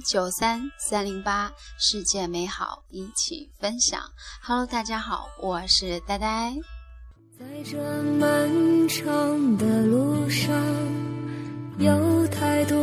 九三三零八，世界美好一起分享。Hello，大家好，我是呆呆。在这漫长的路上，有太多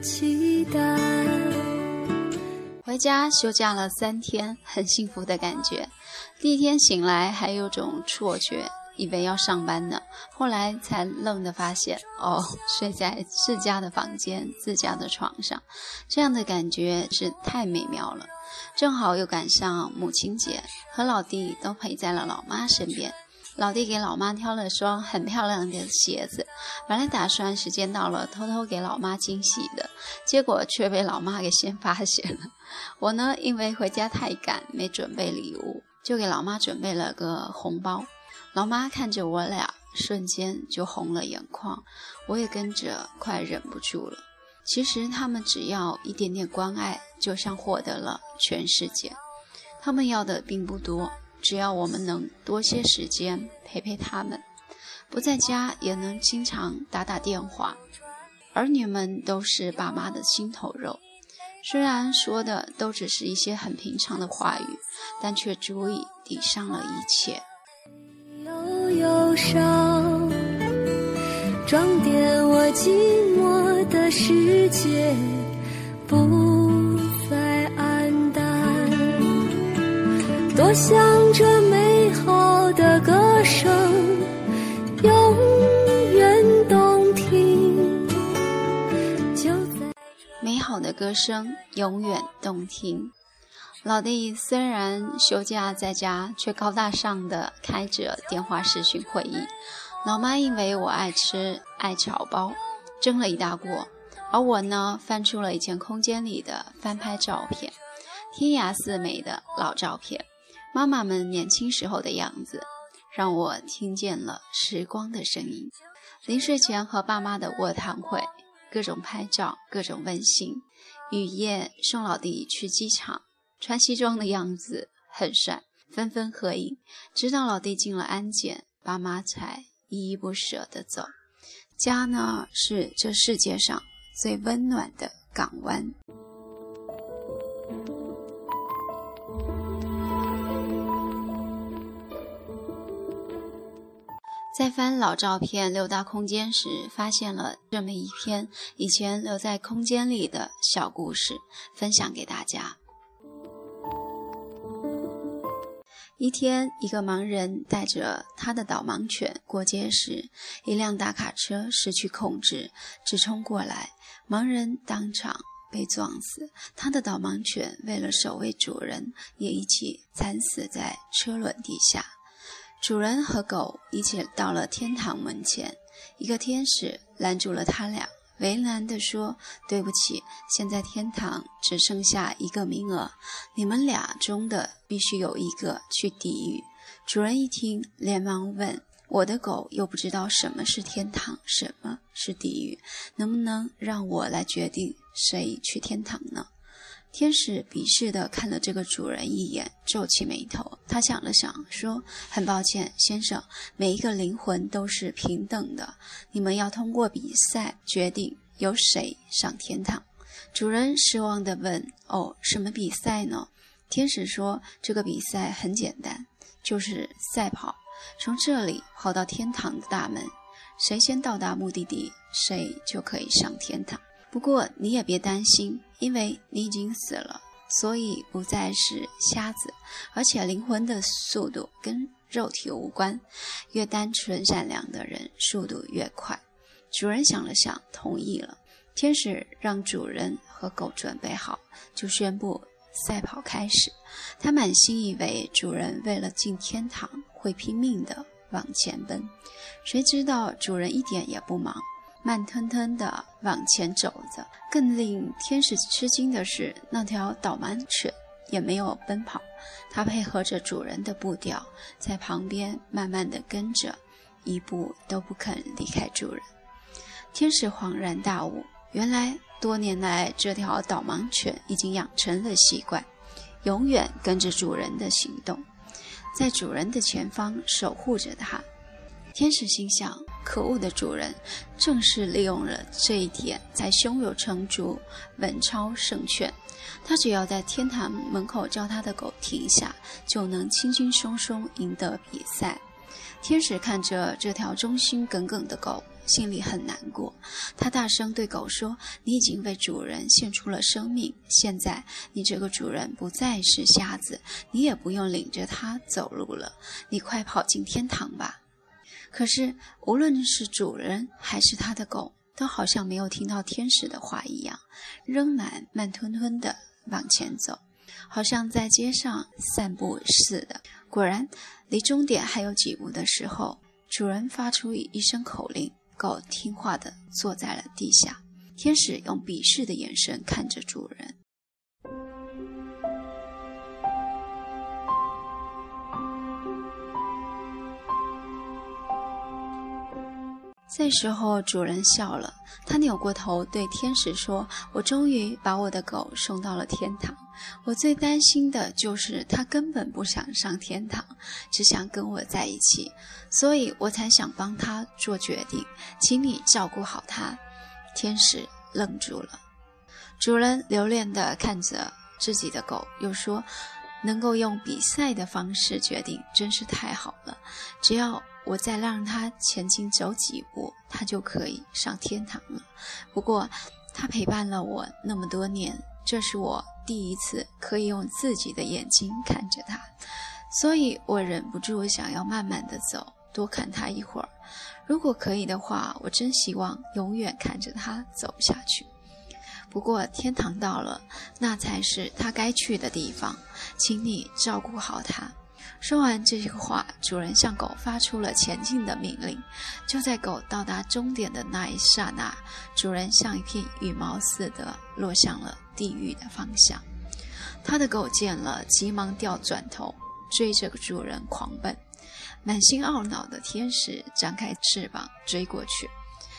期待。回家休假了三天，很幸福的感觉。第一天醒来还有种错觉。以为要上班呢，后来才愣的发现，哦，睡在自家的房间、自家的床上，这样的感觉是太美妙了。正好又赶上母亲节，和老弟都陪在了老妈身边。老弟给老妈挑了双很漂亮的鞋子，本来打算时间到了偷偷给老妈惊喜的，结果却被老妈给先发现了。我呢，因为回家太赶，没准备礼物，就给老妈准备了个红包。老妈看着我俩，瞬间就红了眼眶，我也跟着快忍不住了。其实他们只要一点点关爱，就像获得了全世界。他们要的并不多，只要我们能多些时间陪陪他们，不在家也能经常打打电话。儿女们都是爸妈的心头肉，虽然说的都只是一些很平常的话语，但却足以抵上了一切。忧伤，装点我寂寞的世界，不再黯淡。多想这美好的歌声永远动听。就在美好的歌声永远动听。老弟虽然休假在家，却高大上的开着电话视讯会议。老妈因为我爱吃爱炒包，蒸了一大锅，而我呢，翻出了以前空间里的翻拍照片，天涯似美的老照片，妈妈们年轻时候的样子，让我听见了时光的声音。临睡前和爸妈的卧谈会，各种拍照，各种温馨。雨夜送老弟去机场。穿西装的样子很帅，纷纷合影。直到老弟进了安检，爸妈才依依不舍地走。家呢，是这世界上最温暖的港湾。在翻老照片、六大空间时，发现了这么一篇以前留在空间里的小故事，分享给大家。一天，一个盲人带着他的导盲犬过街时，一辆大卡车失去控制，直冲过来，盲人当场被撞死。他的导盲犬为了守卫主人，也一起惨死在车轮底下。主人和狗一起到了天堂门前，一个天使拦住了他俩。为难地说：“对不起，现在天堂只剩下一个名额，你们俩中的必须有一个去地狱。”主人一听，连忙问：“我的狗又不知道什么是天堂，什么是地狱，能不能让我来决定谁去天堂呢？”天使鄙视地看了这个主人一眼，皱起眉头。他想了想，说：“很抱歉，先生，每一个灵魂都是平等的。你们要通过比赛决定由谁上天堂。”主人失望地问：“哦，什么比赛呢？”天使说：“这个比赛很简单，就是赛跑，从这里跑到天堂的大门，谁先到达目的地，谁就可以上天堂。”不过你也别担心，因为你已经死了，所以不再是瞎子，而且灵魂的速度跟肉体无关。越单纯善良的人，速度越快。主人想了想，同意了。天使让主人和狗准备好，就宣布赛跑开始。他满心以为主人为了进天堂会拼命地往前奔，谁知道主人一点也不忙。慢吞吞地往前走着，更令天使吃惊的是，那条导盲犬也没有奔跑，它配合着主人的步调，在旁边慢慢地跟着，一步都不肯离开主人。天使恍然大悟，原来多年来这条导盲犬已经养成了习惯，永远跟着主人的行动，在主人的前方守护着它。天使心想。可恶的主人正是利用了这一点，才胸有成竹，稳操胜券。他只要在天堂门口叫他的狗停下，就能轻轻松松赢得比赛。天使看着这条忠心耿耿的狗，心里很难过。他大声对狗说：“你已经为主人献出了生命，现在你这个主人不再是瞎子，你也不用领着他走路了。你快跑进天堂吧！”可是，无论是主人还是他的狗，都好像没有听到天使的话一样，仍然慢吞吞地往前走，好像在街上散步似的。果然，离终点还有几步的时候，主人发出一声口令，狗听话地坐在了地下。天使用鄙视的眼神看着主人。这时候，主人笑了，他扭过头对天使说：“我终于把我的狗送到了天堂。”我最担心的就是他根本不想上天堂，只想跟我在一起，所以我才想帮他做决定，请你照顾好他。天使愣住了，主人留恋地看着自己的狗，又说：“能够用比赛的方式决定，真是太好了。只要我再让他前进走几步，他就可以上天堂了。不过，他陪伴了我那么多年。”这是我第一次可以用自己的眼睛看着他，所以我忍不住想要慢慢的走，多看他一会儿。如果可以的话，我真希望永远看着他走下去。不过天堂到了，那才是他该去的地方，请你照顾好他。说完这句话，主人向狗发出了前进的命令。就在狗到达终点的那一刹那，主人像一片羽毛似的落向了地狱的方向。他的狗见了，急忙掉转头追着主人狂奔。满心懊恼的天使张开翅膀追过去，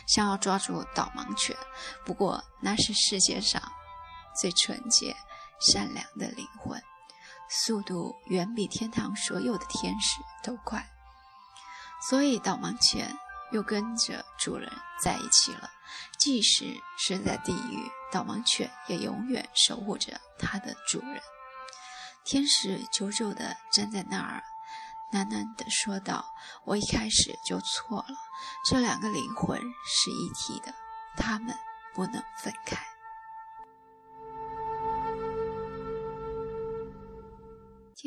想要抓住导盲犬。不过那是世界上最纯洁、善良的灵魂。速度远比天堂所有的天使都快，所以导盲犬又跟着主人在一起了。即使是在地狱，导盲犬也永远守护着它的主人。天使久久地站在那儿，喃喃地说道：“我一开始就错了，这两个灵魂是一体的，他们不能分开。”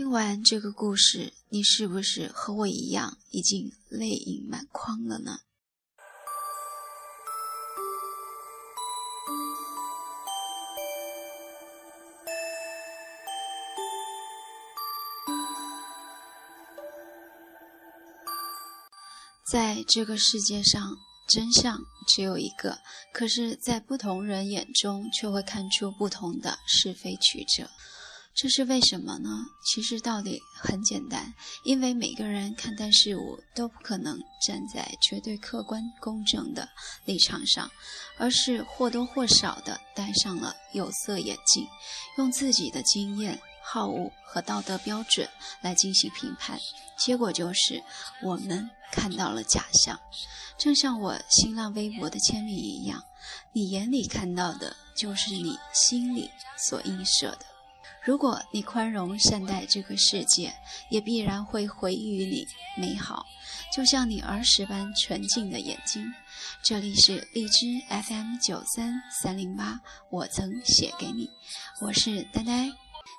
听完这个故事，你是不是和我一样已经泪盈满眶了呢？在这个世界上，真相只有一个，可是，在不同人眼中，却会看出不同的是非曲折。这是为什么呢？其实道理很简单，因为每个人看待事物都不可能站在绝对客观公正的立场上，而是或多或少的戴上了有色眼镜，用自己的经验、好恶和道德标准来进行评判，结果就是我们看到了假象。正像我新浪微博的签名一样，你眼里看到的就是你心里所映射的。如果你宽容善待这个世界，也必然会回予你美好，就像你儿时般纯净的眼睛。这里是荔枝 FM 九三三零八，我曾写给你，我是呆呆。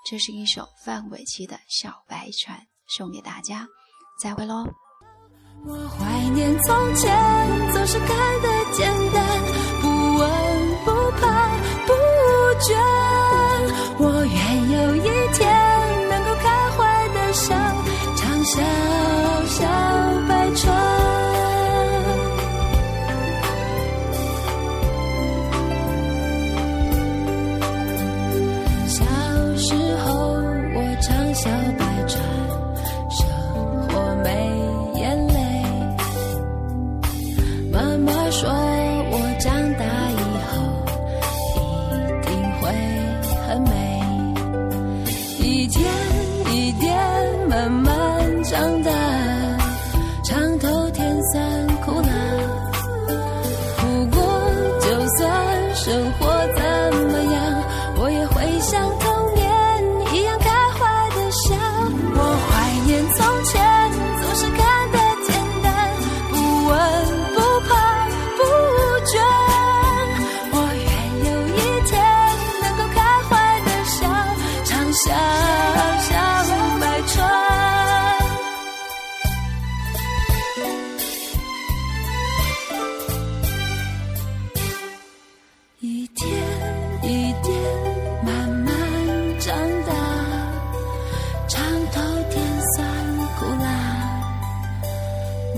这是一首范玮琪的小白船，送给大家，再会喽。我怀念从前，总是看得简单，小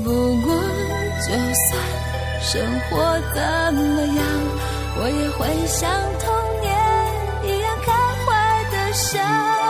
不过，就算生活怎么样，我也会像童年一样开怀的笑。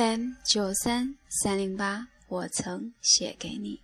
M 九三三零八，我曾写给你。